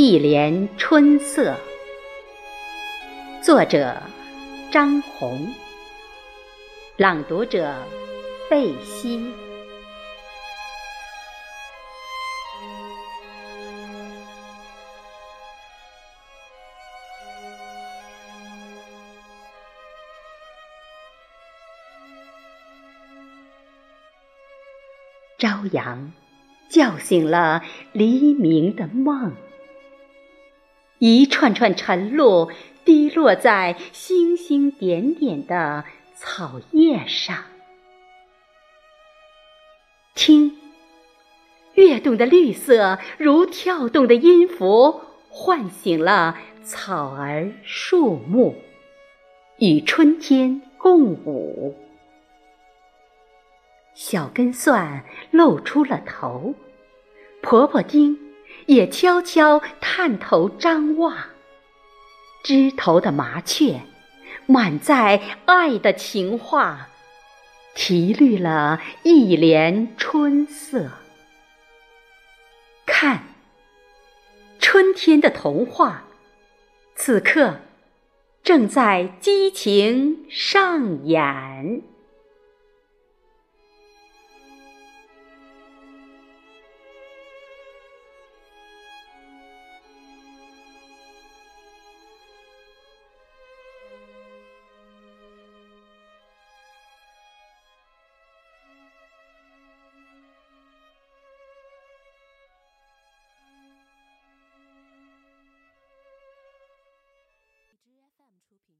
一帘春色，作者张红，朗读者贝西。朝阳叫醒了黎明的梦，一串串晨露滴落在星星点点的草叶上。听，跃动的绿色如跳动的音符，唤醒了草儿树木，与春天共舞。小根蒜露出了头，婆婆丁也悄悄探头张望。枝头的麻雀满载爱的情话，题绿了一帘春色。看，春天的童话，此刻正在激情上演。品